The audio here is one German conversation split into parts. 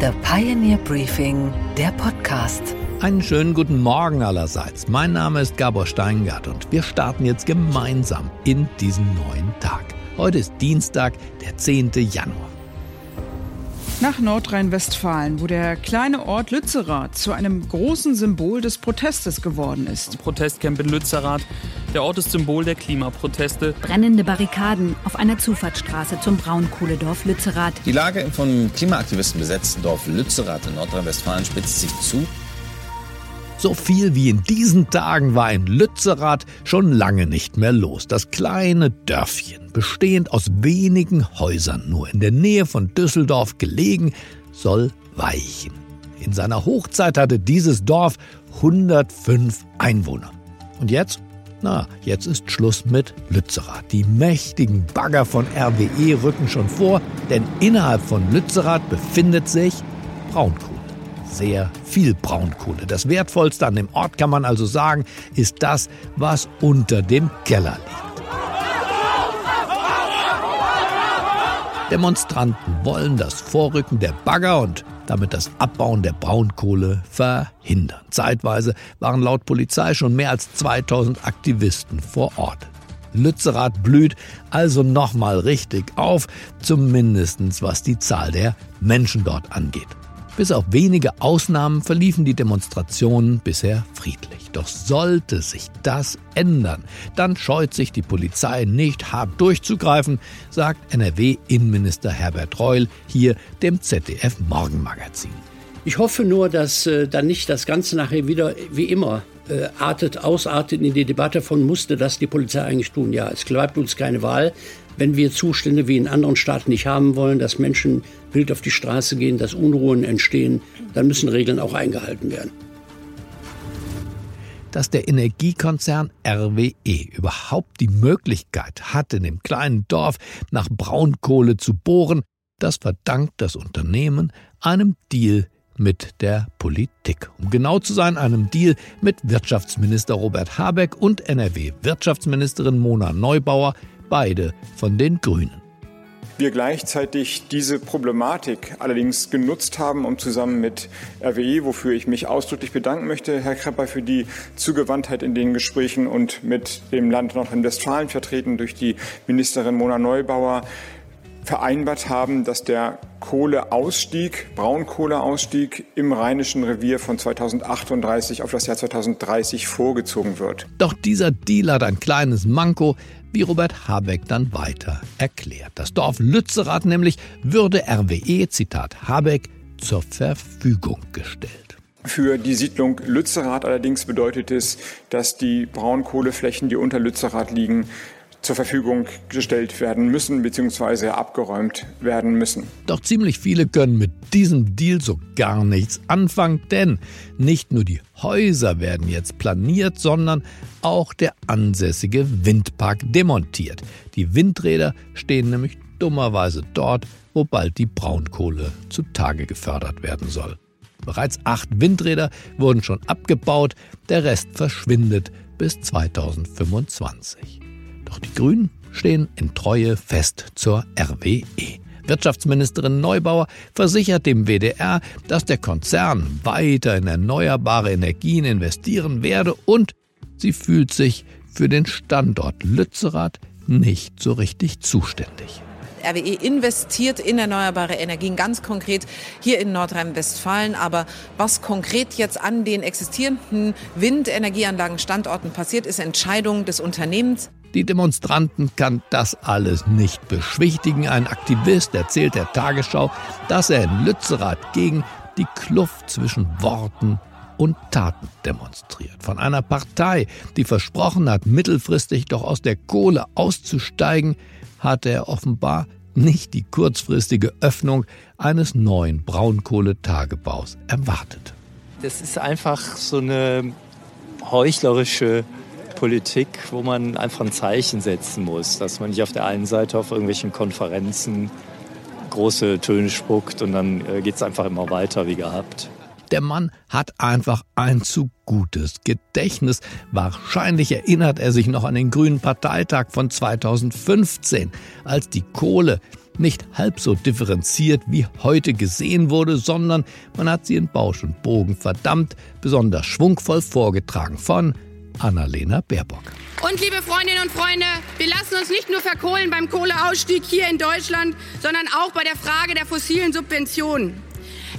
The Pioneer Briefing, der Podcast. Einen schönen guten Morgen allerseits. Mein Name ist Gabor Steingart und wir starten jetzt gemeinsam in diesen neuen Tag. Heute ist Dienstag, der 10. Januar. Nach Nordrhein-Westfalen, wo der kleine Ort Lützerath zu einem großen Symbol des Protestes geworden ist. Protestcamp in Lützerath. Der Ort ist Symbol der Klimaproteste. Brennende Barrikaden auf einer Zufahrtsstraße zum Braunkohledorf Lützerath. Die Lage im von Klimaaktivisten besetzten Dorf Lützerath in Nordrhein-Westfalen spitzt sich zu. So viel wie in diesen Tagen war in Lützerath schon lange nicht mehr los. Das kleine Dörfchen, bestehend aus wenigen Häusern, nur in der Nähe von Düsseldorf gelegen, soll weichen. In seiner Hochzeit hatte dieses Dorf 105 Einwohner. Und jetzt? Na, jetzt ist Schluss mit Lützerath. Die mächtigen Bagger von RWE rücken schon vor, denn innerhalb von Lützerath befindet sich Braunkohle sehr viel Braunkohle. Das Wertvollste an dem Ort kann man also sagen, ist das, was unter dem Keller liegt. Demonstranten wollen das Vorrücken der Bagger und damit das Abbauen der Braunkohle verhindern. Zeitweise waren laut Polizei schon mehr als 2000 Aktivisten vor Ort. Lützerath blüht also nochmal richtig auf, zumindest was die Zahl der Menschen dort angeht. Bis auf wenige Ausnahmen verliefen die Demonstrationen bisher friedlich. Doch sollte sich das ändern, dann scheut sich die Polizei nicht hart durchzugreifen, sagt NRW-Innenminister Herbert Reul hier dem ZDF Morgenmagazin. Ich hoffe nur, dass äh, dann nicht das Ganze nachher wieder wie immer äh, artet, ausartet in die Debatte von musste das die Polizei eigentlich tun. Ja, es bleibt uns keine Wahl wenn wir Zustände wie in anderen Staaten nicht haben wollen, dass Menschen wild auf die Straße gehen, dass Unruhen entstehen, dann müssen Regeln auch eingehalten werden. Dass der Energiekonzern RWE überhaupt die Möglichkeit hat, in dem kleinen Dorf nach Braunkohle zu bohren, das verdankt das Unternehmen einem Deal mit der Politik. Um genau zu sein, einem Deal mit Wirtschaftsminister Robert Habeck und NRW-Wirtschaftsministerin Mona Neubauer, beide von den Grünen. Wir gleichzeitig diese Problematik allerdings genutzt haben, um zusammen mit RWE, wofür ich mich ausdrücklich bedanken möchte, Herr Krepper, für die Zugewandtheit in den Gesprächen und mit dem Land Nordrhein-Westfalen vertreten durch die Ministerin Mona Neubauer, vereinbart haben, dass der Kohleausstieg, Braunkohleausstieg im Rheinischen Revier von 2038 auf das Jahr 2030 vorgezogen wird. Doch dieser Deal hat ein kleines Manko wie Robert Habeck dann weiter erklärt. Das Dorf Lützerath nämlich würde RWE, Zitat Habeck, zur Verfügung gestellt. Für die Siedlung Lützerath allerdings bedeutet es, dass die Braunkohleflächen, die unter Lützerath liegen, zur Verfügung gestellt werden müssen bzw. abgeräumt werden müssen. Doch ziemlich viele können mit diesem Deal so gar nichts anfangen, denn nicht nur die Häuser werden jetzt planiert, sondern auch der ansässige Windpark demontiert. Die Windräder stehen nämlich dummerweise dort, wo bald die Braunkohle zutage gefördert werden soll. Bereits acht Windräder wurden schon abgebaut, der Rest verschwindet bis 2025. Doch die Grünen stehen in Treue fest zur RWE. Wirtschaftsministerin Neubauer versichert dem WDR, dass der Konzern weiter in erneuerbare Energien investieren werde und sie fühlt sich für den Standort Lützerath nicht so richtig zuständig. RWE investiert in erneuerbare Energien, ganz konkret hier in Nordrhein-Westfalen. Aber was konkret jetzt an den existierenden Windenergieanlagenstandorten passiert, ist Entscheidung des Unternehmens. Die Demonstranten kann das alles nicht beschwichtigen. Ein Aktivist erzählt der Tagesschau, dass er in Lützerath gegen die Kluft zwischen Worten und Taten demonstriert. Von einer Partei, die versprochen hat, mittelfristig doch aus der Kohle auszusteigen, hatte er offenbar nicht die kurzfristige Öffnung eines neuen Braunkohletagebaus erwartet. Das ist einfach so eine heuchlerische Politik, wo man einfach ein Zeichen setzen muss, dass man nicht auf der einen Seite auf irgendwelchen Konferenzen große Töne spuckt und dann äh, geht es einfach immer weiter wie gehabt. Der Mann hat einfach ein zu gutes Gedächtnis. Wahrscheinlich erinnert er sich noch an den Grünen Parteitag von 2015, als die Kohle nicht halb so differenziert wie heute gesehen wurde, sondern man hat sie in Bausch und Bogen verdammt besonders schwungvoll vorgetragen von Annalena Baerbock. Und liebe Freundinnen und Freunde, wir lassen uns nicht nur verkohlen beim Kohleausstieg hier in Deutschland, sondern auch bei der Frage der fossilen Subventionen.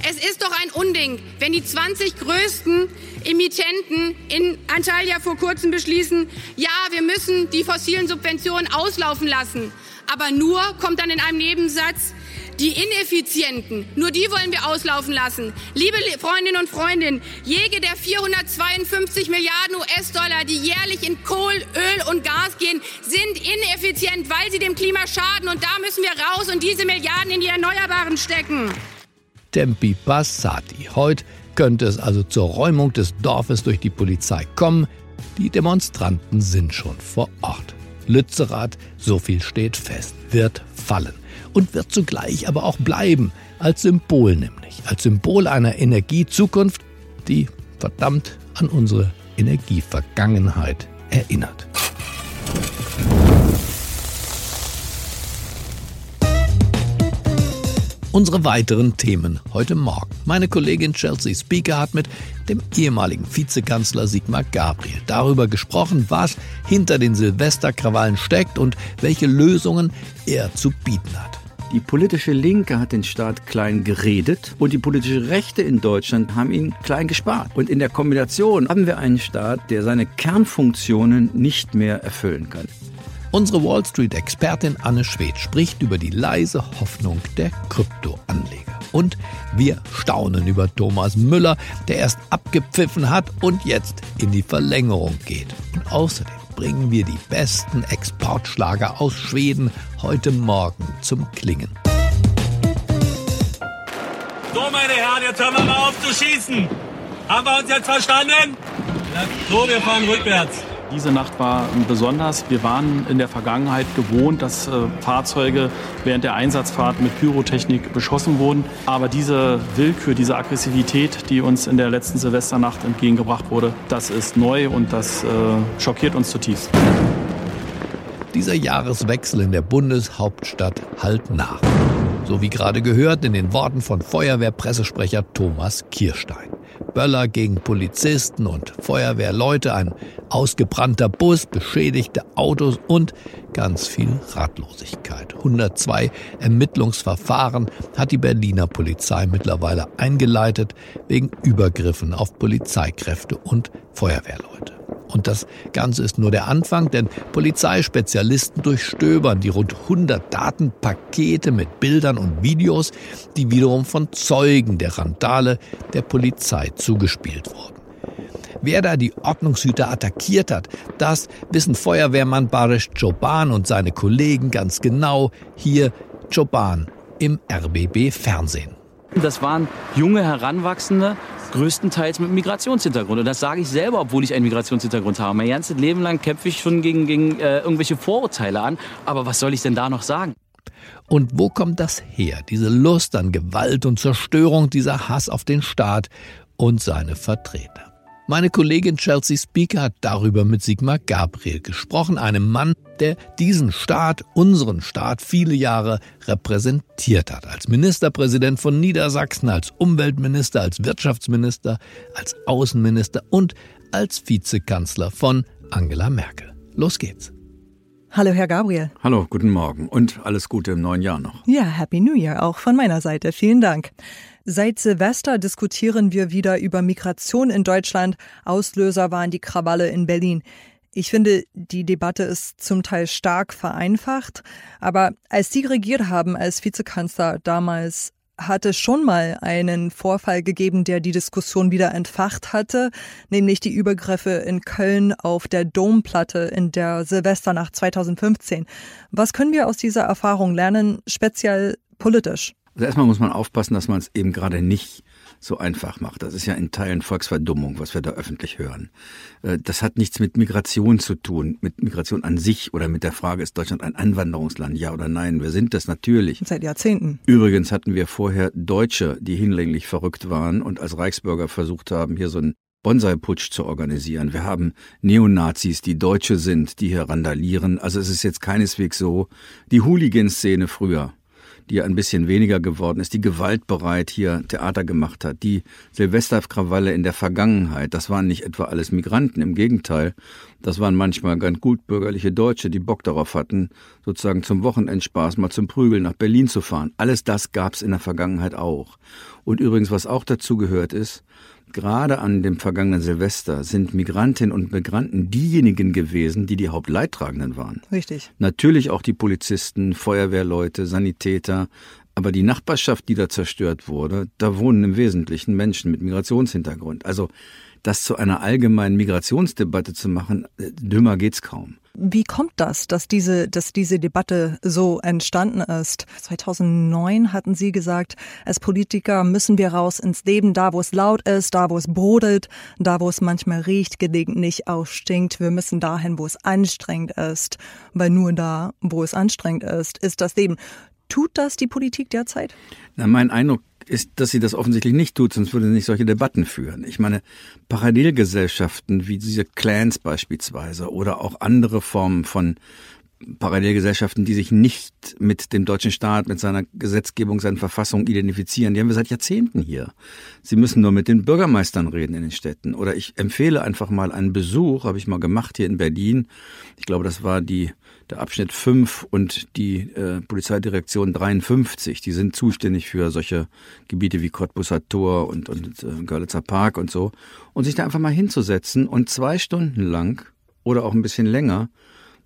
Es ist doch ein Unding, wenn die 20 größten Emittenten in Antalya vor kurzem beschließen, ja, wir müssen die fossilen Subventionen auslaufen lassen. Aber nur kommt dann in einem Nebensatz, die Ineffizienten, nur die wollen wir auslaufen lassen. Liebe Freundinnen und Freunde, jede der 452 Milliarden US-Dollar, die jährlich in Kohl, Öl und Gas gehen, sind ineffizient, weil sie dem Klima schaden. Und da müssen wir raus und diese Milliarden in die Erneuerbaren stecken. Tempi Passati. Heute könnte es also zur Räumung des Dorfes durch die Polizei kommen. Die Demonstranten sind schon vor Ort. Lützerath, so viel steht fest, wird fallen und wird zugleich aber auch bleiben, als Symbol nämlich, als Symbol einer Energiezukunft, die verdammt an unsere Energievergangenheit erinnert. Unsere weiteren Themen heute Morgen. Meine Kollegin Chelsea Speaker hat mit dem ehemaligen Vizekanzler Sigmar Gabriel darüber gesprochen, was hinter den Silvesterkrawallen steckt und welche Lösungen er zu bieten hat. Die politische Linke hat den Staat klein geredet und die politische Rechte in Deutschland haben ihn klein gespart. Und in der Kombination haben wir einen Staat, der seine Kernfunktionen nicht mehr erfüllen kann. Unsere Wall Street-Expertin Anne Schwedt spricht über die leise Hoffnung der Kryptoanleger. Und wir staunen über Thomas Müller, der erst abgepfiffen hat und jetzt in die Verlängerung geht. Und außerdem bringen wir die besten Exportschlager aus Schweden heute Morgen zum Klingen. So, meine Herren, jetzt hören wir mal auf zu schießen. Haben wir uns jetzt verstanden? So, wir fahren rückwärts. Diese Nacht war besonders. Wir waren in der Vergangenheit gewohnt, dass äh, Fahrzeuge während der Einsatzfahrt mit Pyrotechnik beschossen wurden. Aber diese Willkür, diese Aggressivität, die uns in der letzten Silvesternacht entgegengebracht wurde, das ist neu und das äh, schockiert uns zutiefst. Dieser Jahreswechsel in der Bundeshauptstadt halt nach. So wie gerade gehört in den Worten von Feuerwehrpressesprecher Thomas Kirstein. Böller gegen Polizisten und Feuerwehrleute, ein ausgebrannter Bus, beschädigte Autos und ganz viel Ratlosigkeit. 102 Ermittlungsverfahren hat die Berliner Polizei mittlerweile eingeleitet wegen Übergriffen auf Polizeikräfte und Feuerwehrleute. Und das Ganze ist nur der Anfang, denn Polizeispezialisten durchstöbern die rund 100 Datenpakete mit Bildern und Videos, die wiederum von Zeugen der Randale der Polizei zugespielt wurden. Wer da die Ordnungshüter attackiert hat, das wissen Feuerwehrmann Barish Choban und seine Kollegen ganz genau. Hier Choban im RBB Fernsehen. Das waren junge Heranwachsende, größtenteils mit Migrationshintergrund. Und das sage ich selber, obwohl ich einen Migrationshintergrund habe. Mein ganzes Leben lang kämpfe ich schon gegen, gegen äh, irgendwelche Vorurteile an. Aber was soll ich denn da noch sagen? Und wo kommt das her? Diese Lust an Gewalt und Zerstörung, dieser Hass auf den Staat und seine Vertreter. Meine Kollegin Chelsea Speaker hat darüber mit Sigmar Gabriel gesprochen, einem Mann, der diesen Staat, unseren Staat, viele Jahre repräsentiert hat. Als Ministerpräsident von Niedersachsen, als Umweltminister, als Wirtschaftsminister, als Außenminister und als Vizekanzler von Angela Merkel. Los geht's. Hallo, Herr Gabriel. Hallo, guten Morgen und alles Gute im neuen Jahr noch. Ja, Happy New Year auch von meiner Seite. Vielen Dank. Seit Silvester diskutieren wir wieder über Migration in Deutschland. Auslöser waren die Krawalle in Berlin. Ich finde, die Debatte ist zum Teil stark vereinfacht, aber als Sie regiert haben als Vizekanzler damals, hatte schon mal einen Vorfall gegeben, der die Diskussion wieder entfacht hatte, nämlich die Übergriffe in Köln auf der Domplatte in der Silvesternacht 2015. Was können wir aus dieser Erfahrung lernen, speziell politisch? Also erstmal muss man aufpassen, dass man es eben gerade nicht so einfach macht. Das ist ja in Teilen Volksverdummung, was wir da öffentlich hören. Äh, das hat nichts mit Migration zu tun, mit Migration an sich oder mit der Frage, ist Deutschland ein Einwanderungsland, ja oder nein? Wir sind das natürlich. Seit Jahrzehnten. Übrigens hatten wir vorher Deutsche, die hinlänglich verrückt waren und als Reichsbürger versucht haben, hier so einen Bonsai-Putsch zu organisieren. Wir haben Neonazis, die Deutsche sind, die hier randalieren. Also es ist jetzt keineswegs so. Die Hooligan-Szene früher, die ein bisschen weniger geworden ist, die gewaltbereit hier Theater gemacht hat, die Silvesterkrawalle in der Vergangenheit, das waren nicht etwa alles Migranten, im Gegenteil, das waren manchmal ganz gut bürgerliche Deutsche, die Bock darauf hatten, sozusagen zum Wochenendspaß mal zum Prügeln nach Berlin zu fahren. Alles das gab's in der Vergangenheit auch. Und übrigens, was auch dazu gehört ist, gerade an dem vergangenen Silvester sind Migrantinnen und Migranten diejenigen gewesen, die die Hauptleidtragenden waren. Richtig. Natürlich auch die Polizisten, Feuerwehrleute, Sanitäter, aber die Nachbarschaft, die da zerstört wurde, da wohnen im Wesentlichen Menschen mit Migrationshintergrund. Also das zu einer allgemeinen Migrationsdebatte zu machen, äh, dümmer geht's kaum. Wie kommt das, dass diese, dass diese Debatte so entstanden ist? 2009 hatten Sie gesagt, als Politiker müssen wir raus ins Leben, da wo es laut ist, da wo es brodelt, da wo es manchmal riecht, gelegentlich auch stinkt. Wir müssen dahin, wo es anstrengend ist, weil nur da, wo es anstrengend ist, ist das Leben. Tut das die Politik derzeit? Na, mein Eindruck ist, dass sie das offensichtlich nicht tut, sonst würde sie nicht solche Debatten führen. Ich meine, Parallelgesellschaften wie diese Clans beispielsweise oder auch andere Formen von Parallelgesellschaften, die sich nicht mit dem deutschen Staat, mit seiner Gesetzgebung, seinen Verfassungen identifizieren, die haben wir seit Jahrzehnten hier. Sie müssen nur mit den Bürgermeistern reden in den Städten. Oder ich empfehle einfach mal einen Besuch, habe ich mal gemacht hier in Berlin. Ich glaube, das war die der Abschnitt 5 und die äh, Polizeidirektion 53, die sind zuständig für solche Gebiete wie Cottbusser Tor und, und äh, Görlitzer Park und so. Und sich da einfach mal hinzusetzen und zwei Stunden lang oder auch ein bisschen länger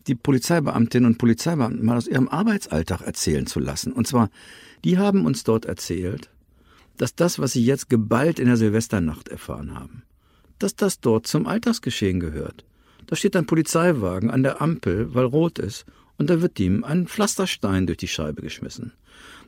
die Polizeibeamtinnen und Polizeibeamten mal aus ihrem Arbeitsalltag erzählen zu lassen. Und zwar, die haben uns dort erzählt, dass das, was sie jetzt geballt in der Silvesternacht erfahren haben, dass das dort zum Alltagsgeschehen gehört. Da steht ein Polizeiwagen an der Ampel, weil rot ist, und da wird ihm ein Pflasterstein durch die Scheibe geschmissen.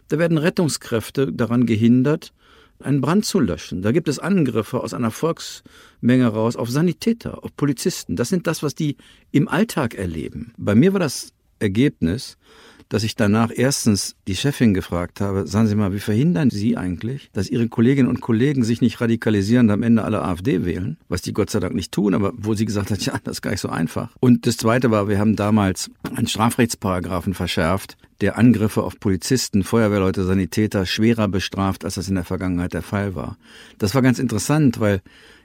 Da werden Rettungskräfte daran gehindert, einen Brand zu löschen. Da gibt es Angriffe aus einer Volksmenge raus auf Sanitäter, auf Polizisten. Das sind das, was die im Alltag erleben. Bei mir war das Ergebnis, dass ich danach erstens die Chefin gefragt habe, sagen Sie mal, wie verhindern Sie eigentlich, dass Ihre Kolleginnen und Kollegen sich nicht radikalisieren und am Ende alle AfD wählen, was die Gott sei Dank nicht tun, aber wo sie gesagt hat, ja, das ist gar nicht so einfach. Und das Zweite war, wir haben damals einen Strafrechtsparagraphen verschärft, der Angriffe auf Polizisten, Feuerwehrleute, Sanitäter schwerer bestraft, als das in der Vergangenheit der Fall war. Das war ganz interessant, weil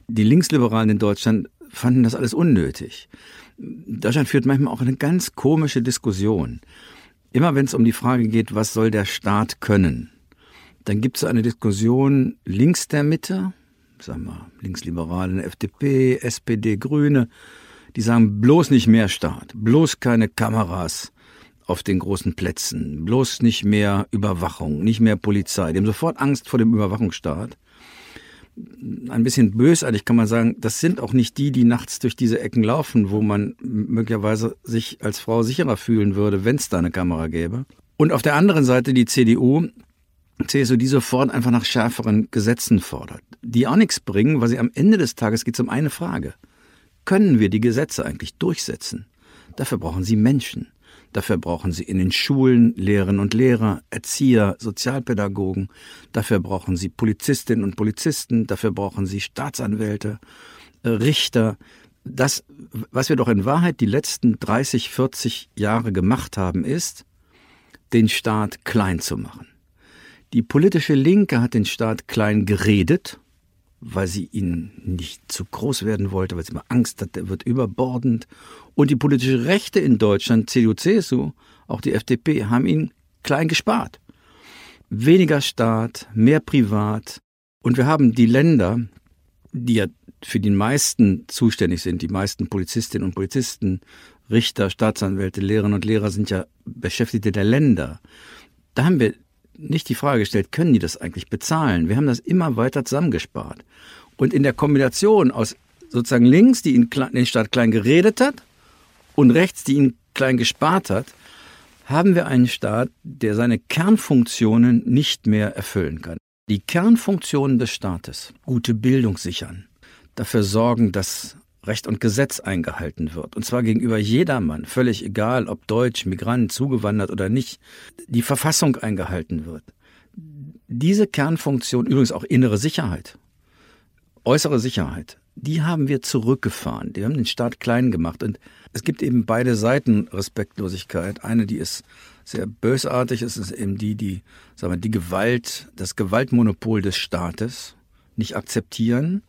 die Linksliberalen in Deutschland fanden das alles unnötig. Deutschland führt manchmal auch eine ganz komische Diskussion. Immer wenn es um die Frage geht, was soll der Staat können, dann gibt es eine Diskussion links der Mitte, sagen wir Linksliberalen, FDP, SPD, Grüne, die sagen bloß nicht mehr Staat, bloß keine Kameras auf den großen Plätzen, bloß nicht mehr Überwachung, nicht mehr Polizei. Die haben sofort Angst vor dem Überwachungsstaat ein bisschen bösartig kann man sagen, das sind auch nicht die, die nachts durch diese Ecken laufen, wo man möglicherweise sich als Frau sicherer fühlen würde, wenn es da eine Kamera gäbe. Und auf der anderen Seite die CDU, CSU, die sofort einfach nach schärferen Gesetzen fordert, die auch nichts bringen, weil sie am Ende des Tages geht es um eine Frage. Können wir die Gesetze eigentlich durchsetzen? Dafür brauchen sie Menschen. Dafür brauchen Sie in den Schulen Lehrerinnen und Lehrer, Erzieher, Sozialpädagogen. Dafür brauchen Sie Polizistinnen und Polizisten. Dafür brauchen Sie Staatsanwälte, äh, Richter. Das, was wir doch in Wahrheit die letzten 30, 40 Jahre gemacht haben, ist, den Staat klein zu machen. Die politische Linke hat den Staat klein geredet, weil sie ihn nicht zu groß werden wollte, weil sie immer Angst hat, der wird überbordend. Und die politische Rechte in Deutschland, CDU, CSU, auch die FDP, haben ihn klein gespart. Weniger Staat, mehr Privat. Und wir haben die Länder, die ja für die meisten zuständig sind, die meisten Polizistinnen und Polizisten, Richter, Staatsanwälte, Lehrerinnen und Lehrer sind ja Beschäftigte der Länder. Da haben wir nicht die Frage gestellt, können die das eigentlich bezahlen? Wir haben das immer weiter zusammengespart. Und in der Kombination aus sozusagen links, die in den Staat klein geredet hat, und rechts, die ihn klein gespart hat, haben wir einen Staat, der seine Kernfunktionen nicht mehr erfüllen kann. Die Kernfunktionen des Staates, gute Bildung sichern, dafür sorgen, dass Recht und Gesetz eingehalten wird. Und zwar gegenüber jedermann, völlig egal, ob Deutsch, Migrant, zugewandert oder nicht, die Verfassung eingehalten wird. Diese Kernfunktion, übrigens auch innere Sicherheit, äußere Sicherheit, die haben wir zurückgefahren. Die haben den Staat klein gemacht. Und es gibt eben beide Seiten Respektlosigkeit. Eine, die ist sehr bösartig ist, ist eben die, die, sagen wir, die Gewalt, das Gewaltmonopol des Staates nicht akzeptieren.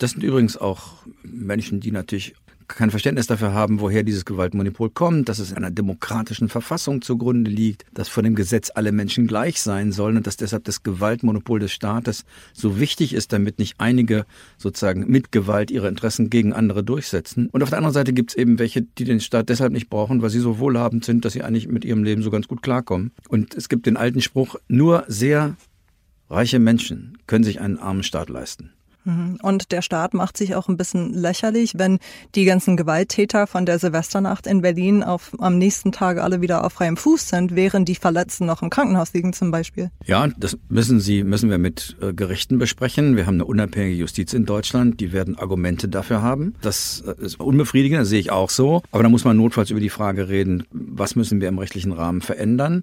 Das sind übrigens auch Menschen, die natürlich kein Verständnis dafür haben, woher dieses Gewaltmonopol kommt, dass es einer demokratischen Verfassung zugrunde liegt, dass vor dem Gesetz alle Menschen gleich sein sollen und dass deshalb das Gewaltmonopol des Staates so wichtig ist, damit nicht einige sozusagen mit Gewalt ihre Interessen gegen andere durchsetzen. Und auf der anderen Seite gibt es eben welche, die den Staat deshalb nicht brauchen, weil sie so wohlhabend sind, dass sie eigentlich mit ihrem Leben so ganz gut klarkommen. Und es gibt den alten Spruch, nur sehr reiche Menschen können sich einen armen Staat leisten. Mhm. Und der Staat macht sich auch ein bisschen lächerlich, wenn die ganzen Gewalttäter von der Silvesternacht in Berlin auf, am nächsten Tag alle wieder auf freiem Fuß sind, während die Verletzten noch im Krankenhaus liegen zum Beispiel. Ja, das müssen Sie, müssen wir mit äh, Gerichten besprechen. Wir haben eine unabhängige Justiz in Deutschland, die werden Argumente dafür haben. Das äh, ist unbefriedigend, das sehe ich auch so. Aber da muss man notfalls über die Frage reden, was müssen wir im rechtlichen Rahmen verändern.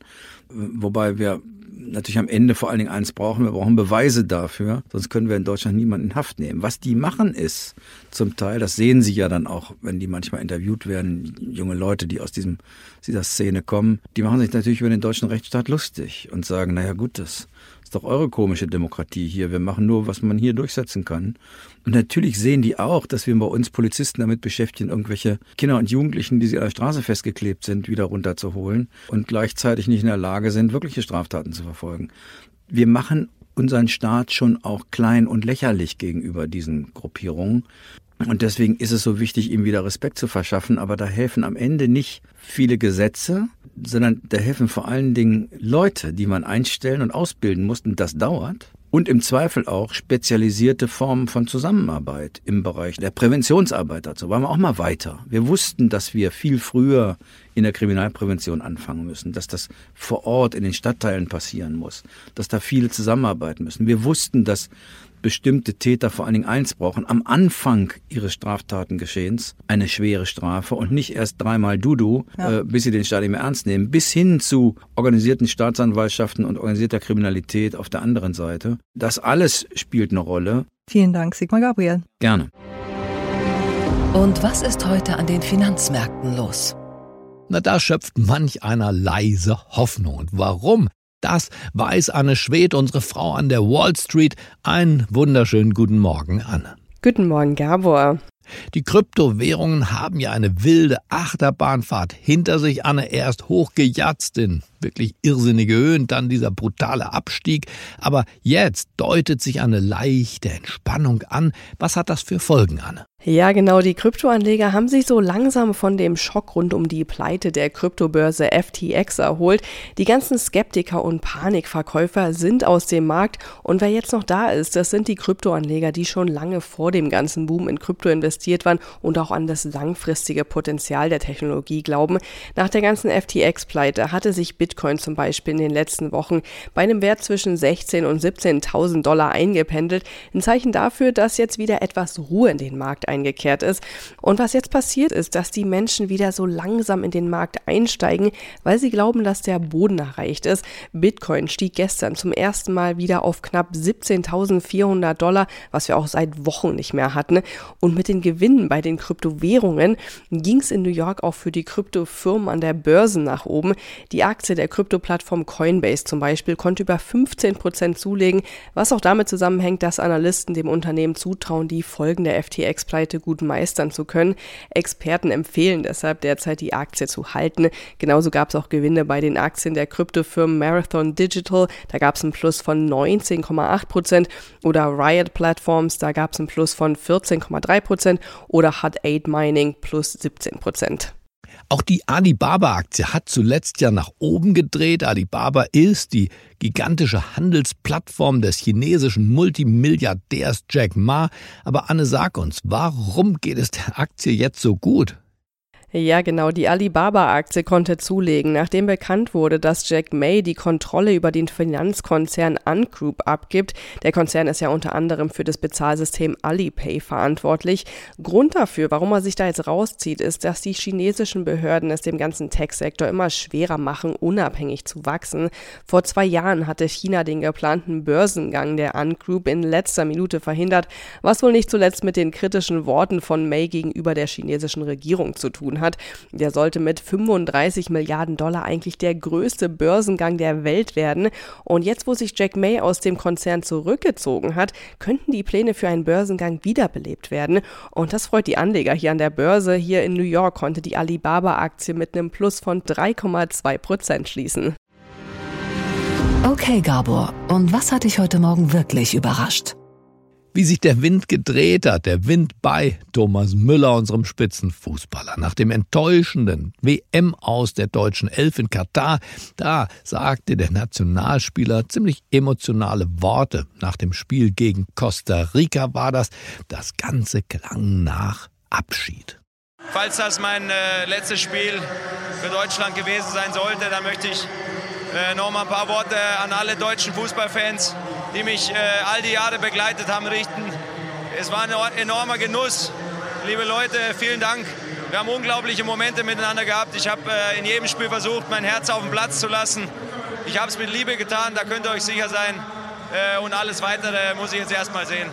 Wobei wir natürlich am Ende vor allen Dingen eins brauchen, wir brauchen Beweise dafür, sonst können wir in Deutschland niemanden in Haft nehmen. Was die machen ist zum Teil, das sehen Sie ja dann auch, wenn die manchmal interviewt werden, junge Leute, die aus diesem, dieser Szene kommen, die machen sich natürlich über den deutschen Rechtsstaat lustig und sagen, naja gut, das ist doch eure komische Demokratie hier. Wir machen nur, was man hier durchsetzen kann. Und natürlich sehen die auch, dass wir bei uns Polizisten damit beschäftigen, irgendwelche Kinder und Jugendlichen, die sie an der Straße festgeklebt sind, wieder runterzuholen und gleichzeitig nicht in der Lage sind, wirkliche Straftaten zu verfolgen. Wir machen unseren Staat schon auch klein und lächerlich gegenüber diesen Gruppierungen. Und deswegen ist es so wichtig, ihm wieder Respekt zu verschaffen. Aber da helfen am Ende nicht viele Gesetze, sondern da helfen vor allen Dingen Leute, die man einstellen und ausbilden muss. Und das dauert. Und im Zweifel auch spezialisierte Formen von Zusammenarbeit im Bereich der Präventionsarbeit. Dazu waren wir auch mal weiter. Wir wussten, dass wir viel früher in der Kriminalprävention anfangen müssen, dass das vor Ort in den Stadtteilen passieren muss, dass da viele zusammenarbeiten müssen. Wir wussten, dass bestimmte Täter vor allen Dingen eins brauchen, am Anfang ihres Straftatengeschehens eine schwere Strafe und nicht erst dreimal Dudu, ja. äh, bis sie den Staat nicht mehr ernst nehmen, bis hin zu organisierten Staatsanwaltschaften und organisierter Kriminalität auf der anderen Seite. Das alles spielt eine Rolle. Vielen Dank, Sigmar Gabriel. Gerne. Und was ist heute an den Finanzmärkten los? Na, da schöpft manch einer leise Hoffnung. Und warum? Das weiß Anne Schwed, unsere Frau an der Wall Street. Einen wunderschönen guten Morgen, Anne. Guten Morgen, Gabor. Die Kryptowährungen haben ja eine wilde Achterbahnfahrt hinter sich, Anne. Erst hochgejatzt in wirklich irrsinnige Höhen, dann dieser brutale Abstieg. Aber jetzt deutet sich eine leichte Entspannung an. Was hat das für Folgen, Anne? Ja, genau. Die Kryptoanleger haben sich so langsam von dem Schock rund um die Pleite der Kryptobörse FTX erholt. Die ganzen Skeptiker und Panikverkäufer sind aus dem Markt. Und wer jetzt noch da ist, das sind die Kryptoanleger, die schon lange vor dem ganzen Boom in Krypto investiert waren und auch an das langfristige Potenzial der Technologie glauben. Nach der ganzen FTX-Pleite hatte sich Bitcoin zum Beispiel in den letzten Wochen bei einem Wert zwischen 16 und 17.000 Dollar eingependelt. Ein Zeichen dafür, dass jetzt wieder etwas Ruhe in den Markt eingekehrt ist. Und was jetzt passiert ist, dass die Menschen wieder so langsam in den Markt einsteigen, weil sie glauben, dass der Boden erreicht ist. Bitcoin stieg gestern zum ersten Mal wieder auf knapp 17.400 Dollar, was wir auch seit Wochen nicht mehr hatten. Und mit den Gewinnen bei den Kryptowährungen ging es in New York auch für die Kryptofirmen an der Börse nach oben. Die Aktie der Kryptoplattform Coinbase zum Beispiel konnte über 15 Prozent zulegen, was auch damit zusammenhängt, dass Analysten dem Unternehmen zutrauen, die Folgen der FTX-Pleite gut meistern zu können. Experten empfehlen deshalb derzeit die Aktie zu halten. Genauso gab es auch Gewinne bei den Aktien der Kryptofirmen Marathon Digital. Da gab es einen Plus von 19,8 Prozent. Oder Riot Platforms, da gab es einen Plus von 14,3 Prozent. Oder Hut 8 Mining plus 17 Prozent. Auch die Alibaba-Aktie hat zuletzt ja nach oben gedreht. Alibaba ist die gigantische Handelsplattform des chinesischen Multimilliardärs Jack Ma. Aber Anne, sag uns, warum geht es der Aktie jetzt so gut? Ja, genau. Die Alibaba-Aktie konnte zulegen, nachdem bekannt wurde, dass Jack May die Kontrolle über den Finanzkonzern Ungroup abgibt. Der Konzern ist ja unter anderem für das Bezahlsystem Alipay verantwortlich. Grund dafür, warum er sich da jetzt rauszieht, ist, dass die chinesischen Behörden es dem ganzen Tech-Sektor immer schwerer machen, unabhängig zu wachsen. Vor zwei Jahren hatte China den geplanten Börsengang der Ungroup in letzter Minute verhindert, was wohl nicht zuletzt mit den kritischen Worten von May gegenüber der chinesischen Regierung zu tun hat hat. Der sollte mit 35 Milliarden Dollar eigentlich der größte Börsengang der Welt werden. Und jetzt, wo sich Jack May aus dem Konzern zurückgezogen hat, könnten die Pläne für einen Börsengang wiederbelebt werden. Und das freut die Anleger hier an der Börse. Hier in New York konnte die Alibaba-Aktie mit einem Plus von 3,2 Prozent schließen. Okay, Gabor, und was hat dich heute Morgen wirklich überrascht? Wie sich der Wind gedreht hat, der Wind bei Thomas Müller, unserem Spitzenfußballer. Nach dem enttäuschenden WM aus der deutschen Elf in Katar, da sagte der Nationalspieler ziemlich emotionale Worte. Nach dem Spiel gegen Costa Rica war das. Das Ganze klang nach Abschied. Falls das mein äh, letztes Spiel für Deutschland gewesen sein sollte, dann möchte ich äh, noch mal ein paar Worte an alle deutschen Fußballfans, die mich äh, all die Jahre begleitet haben, richten. Es war ein enormer Genuss. Liebe Leute, vielen Dank. Wir haben unglaubliche Momente miteinander gehabt. Ich habe äh, in jedem Spiel versucht, mein Herz auf den Platz zu lassen. Ich habe es mit Liebe getan, da könnt ihr euch sicher sein. Äh, und alles Weitere muss ich jetzt erst mal sehen.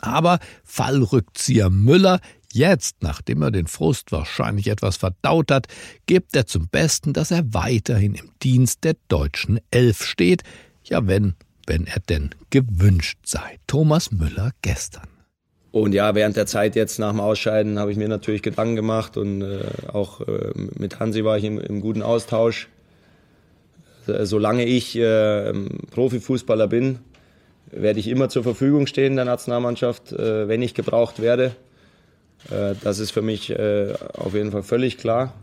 Aber Fallrückzieher Müller Jetzt, nachdem er den Frust wahrscheinlich etwas verdaut hat, gibt er zum Besten, dass er weiterhin im Dienst der deutschen Elf steht, ja wenn, wenn er denn gewünscht sei. Thomas Müller gestern. Und ja, während der Zeit jetzt nach dem Ausscheiden habe ich mir natürlich Gedanken gemacht und äh, auch äh, mit Hansi war ich im, im guten Austausch. Äh, solange ich äh, Profifußballer bin, werde ich immer zur Verfügung stehen der Nationalmannschaft, äh, wenn ich gebraucht werde. Äh, das ist für mich auf jeden Fall völlig klar.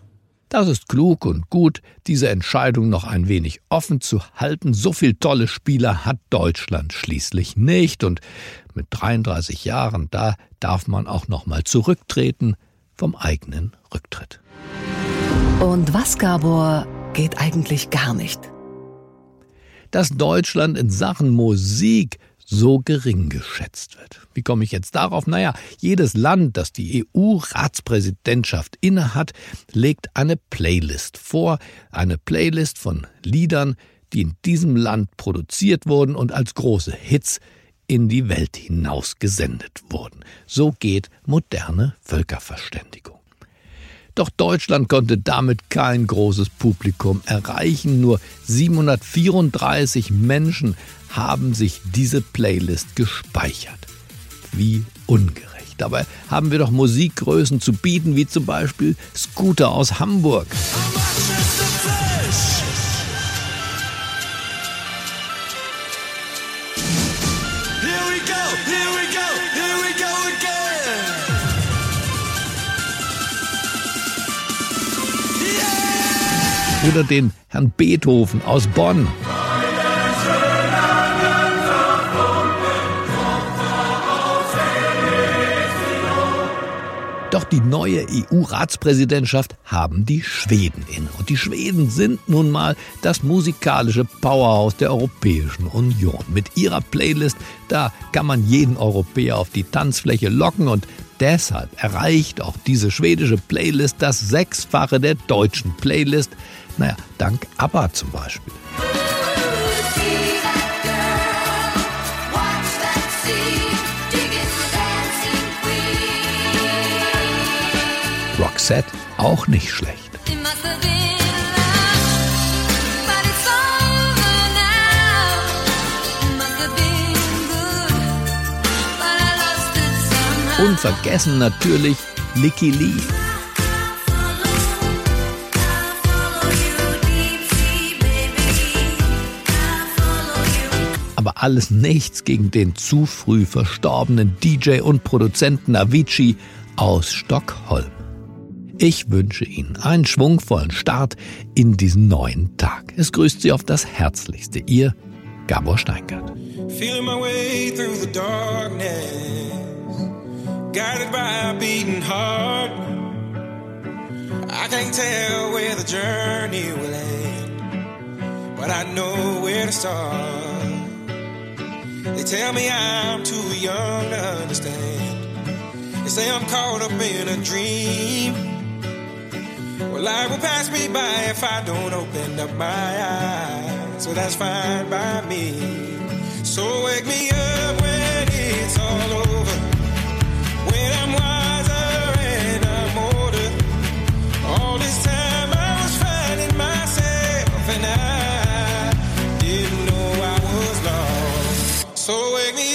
Das ist klug und gut, diese Entscheidung noch ein wenig offen zu halten. So viele tolle Spieler hat Deutschland schließlich nicht. Und mit 33 Jahren, da darf man auch noch mal zurücktreten vom eigenen Rücktritt. Und was, Gabor, geht eigentlich gar nicht? Dass Deutschland in Sachen Musik so gering geschätzt wird. Wie komme ich jetzt darauf? Naja, jedes Land, das die EU-Ratspräsidentschaft innehat, legt eine Playlist vor, eine Playlist von Liedern, die in diesem Land produziert wurden und als große Hits in die Welt hinaus gesendet wurden. So geht moderne Völkerverständigung. Doch Deutschland konnte damit kein großes Publikum erreichen. Nur 734 Menschen haben sich diese Playlist gespeichert. Wie ungerecht. Dabei haben wir doch Musikgrößen zu bieten, wie zum Beispiel Scooter aus Hamburg. Oder den Herrn Beethoven aus Bonn. Doch die neue EU-Ratspräsidentschaft haben die Schweden in. Und die Schweden sind nun mal das musikalische Powerhouse der Europäischen Union. Mit ihrer Playlist, da kann man jeden Europäer auf die Tanzfläche locken und deshalb erreicht auch diese schwedische Playlist das Sechsfache der deutschen Playlist. Naja, dank ABBA zum Beispiel. Roxette auch nicht schlecht. Unvergessen natürlich Licky Lee. Aber alles nichts gegen den zu früh verstorbenen DJ und Produzenten Avicii aus Stockholm. Ich wünsche Ihnen einen schwungvollen Start in diesen neuen Tag. Es grüßt Sie auf das Herzlichste. Ihr Gabor Steingart. Feeling my way through the darkness, guided by a beating heart. I can't tell where the journey will end, but I know where to start. They tell me I'm too young to understand. They say I'm caught up in a dream. Well, life will pass me by if I don't open up my eyes. So that's fine by me. So wake me up when it's all over. When I'm wiser and I'm older. All this time I was finding myself and I didn't know I was lost. So wake me